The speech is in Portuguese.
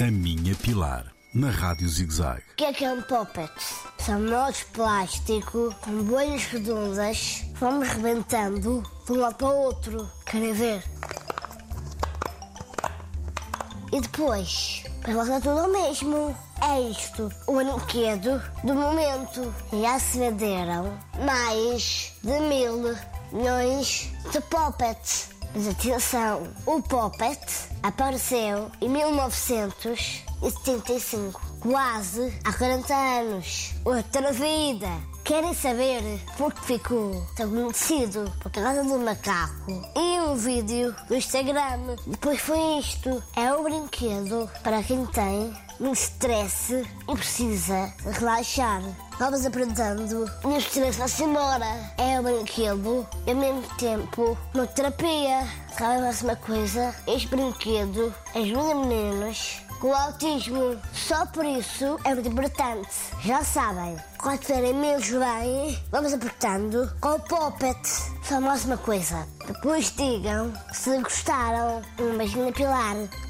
A Minha Pilar, na Rádio ZigZag. O que é que é um poppet? São de plástico com bolhas redondas, vamos rebentando de um lado para o outro. Querem ver? E depois, para voltar tudo ao mesmo. É isto, o brinquedo do momento. Já se venderam mais de mil milhões de poppets. Mas atenção, o Poppet apareceu em 1975, quase há 40 anos. Outra vida. Querem saber por que ficou tão conhecido? Por causa do macaco. E um vídeo do Instagram. Depois foi isto. É um brinquedo para quem tem um stress e precisa relaxar. Vamos aprendendo e o stress vai-se embora. É um brinquedo e ao mesmo tempo uma terapia. Sabe mais uma coisa? Este brinquedo ajuda meninos com autismo. Só por isso é muito importante. Já sabem, quando tiverem menos bem, vamos apertando com o Poppet. Só mais uma coisa. Depois digam se gostaram. Um beijinho na Pilar.